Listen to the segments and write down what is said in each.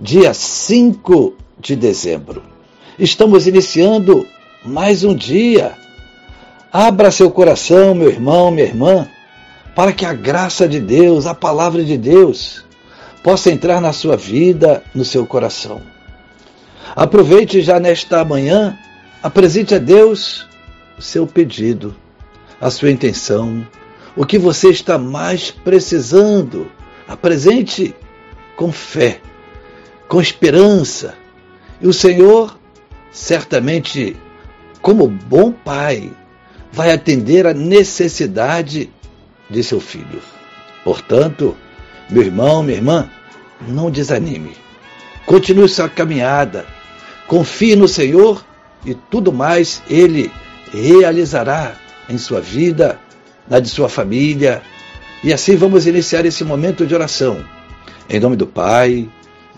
dia 5 de dezembro. Estamos iniciando mais um dia. Abra seu coração, meu irmão, minha irmã, para que a graça de Deus, a palavra de Deus, possa entrar na sua vida, no seu coração. Aproveite já nesta manhã, apresente a Deus o seu pedido, a sua intenção, o que você está mais precisando. Apresente com fé com esperança. E o Senhor, certamente, como bom pai, vai atender a necessidade de seu filho. Portanto, meu irmão, minha irmã, não desanime. Continue sua caminhada. Confie no Senhor e tudo mais Ele realizará em sua vida, na de sua família. E assim vamos iniciar esse momento de oração. Em nome do Pai,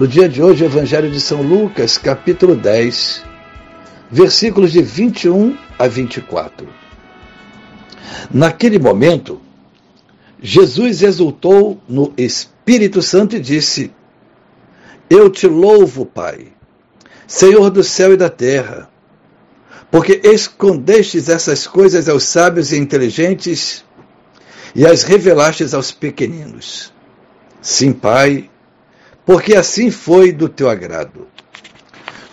no dia de hoje, o Evangelho de São Lucas, capítulo 10, versículos de 21 a 24. Naquele momento, Jesus exultou no Espírito Santo e disse: Eu te louvo, Pai, Senhor do céu e da terra, porque escondestes essas coisas aos sábios e inteligentes e as revelastes aos pequeninos. Sim, Pai, porque assim foi do teu agrado.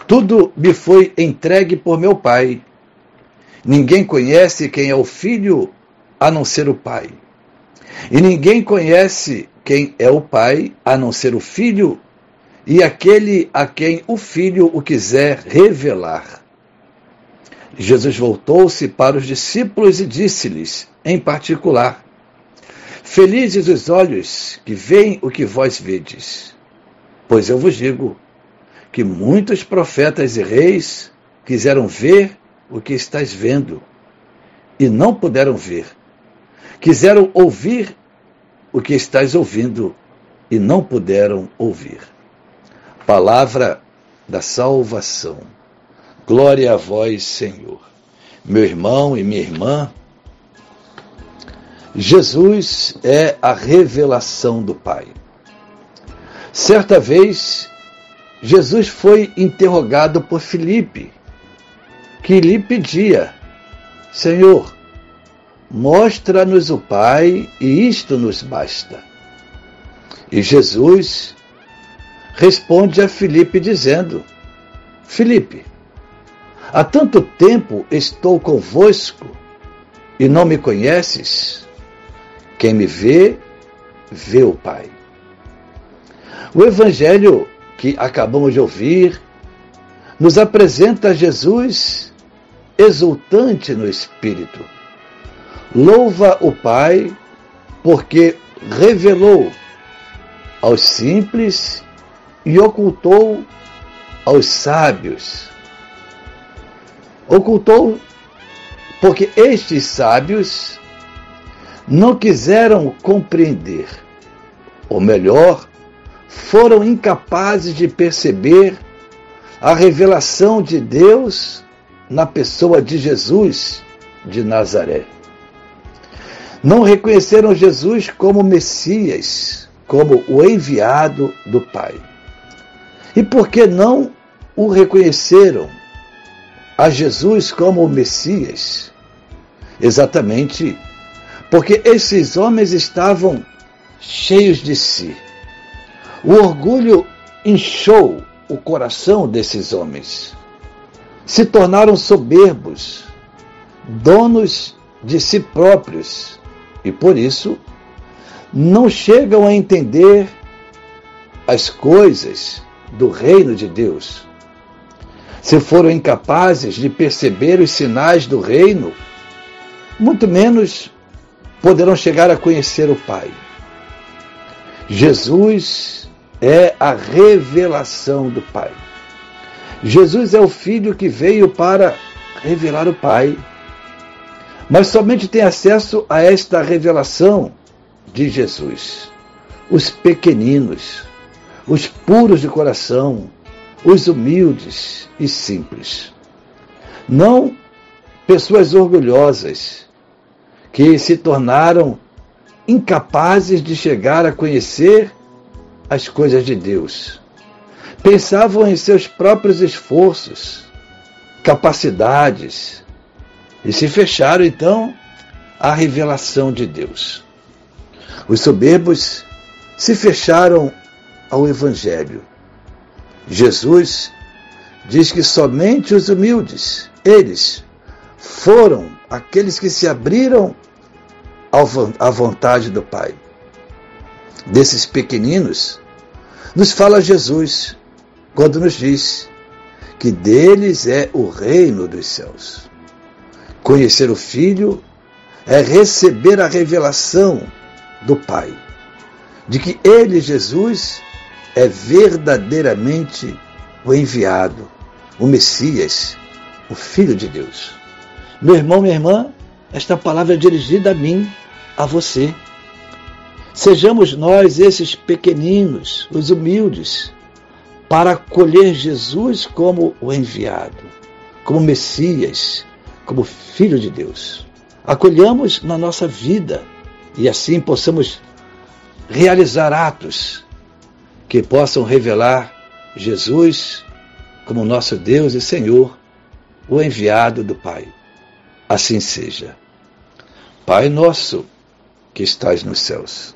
Tudo me foi entregue por meu Pai. Ninguém conhece quem é o Filho a não ser o Pai. E ninguém conhece quem é o Pai a não ser o Filho e aquele a quem o Filho o quiser revelar. Jesus voltou-se para os discípulos e disse-lhes, em particular: Felizes os olhos que veem o que vós vedes. Pois eu vos digo que muitos profetas e reis quiseram ver o que estás vendo e não puderam ver. Quiseram ouvir o que estás ouvindo e não puderam ouvir. Palavra da salvação. Glória a vós, Senhor. Meu irmão e minha irmã, Jesus é a revelação do Pai. Certa vez, Jesus foi interrogado por Filipe, que lhe pedia: Senhor, mostra-nos o Pai e isto nos basta. E Jesus responde a Filipe dizendo: Filipe, há tanto tempo estou convosco e não me conheces? Quem me vê, vê o Pai. O Evangelho que acabamos de ouvir nos apresenta Jesus exultante no Espírito. Louva o Pai porque revelou aos simples e ocultou aos sábios. Ocultou porque estes sábios não quiseram compreender, ou melhor, foram incapazes de perceber a revelação de Deus na pessoa de Jesus de Nazaré. Não reconheceram Jesus como Messias, como o enviado do Pai. E por que não o reconheceram a Jesus como o Messias? Exatamente porque esses homens estavam cheios de si. O orgulho inchou o coração desses homens. Se tornaram soberbos, donos de si próprios, e por isso não chegam a entender as coisas do reino de Deus. Se foram incapazes de perceber os sinais do reino, muito menos poderão chegar a conhecer o Pai. Jesus é a revelação do Pai. Jesus é o Filho que veio para revelar o Pai. Mas somente tem acesso a esta revelação de Jesus. Os pequeninos, os puros de coração, os humildes e simples. Não pessoas orgulhosas que se tornaram incapazes de chegar a conhecer as coisas de Deus. Pensavam em seus próprios esforços, capacidades e se fecharam então à revelação de Deus. Os soberbos se fecharam ao Evangelho. Jesus diz que somente os humildes, eles, foram aqueles que se abriram à vontade do Pai. Desses pequeninos, nos fala Jesus quando nos diz que deles é o reino dos céus. Conhecer o Filho é receber a revelação do Pai, de que Ele, Jesus, é verdadeiramente o enviado, o Messias, o Filho de Deus. Meu irmão, minha irmã, esta palavra é dirigida a mim, a você. Sejamos nós esses pequeninos, os humildes, para acolher Jesus como o enviado, como Messias, como Filho de Deus. Acolhamos na nossa vida e assim possamos realizar atos que possam revelar Jesus como nosso Deus e Senhor, o enviado do Pai. Assim seja. Pai nosso, que estais nos céus,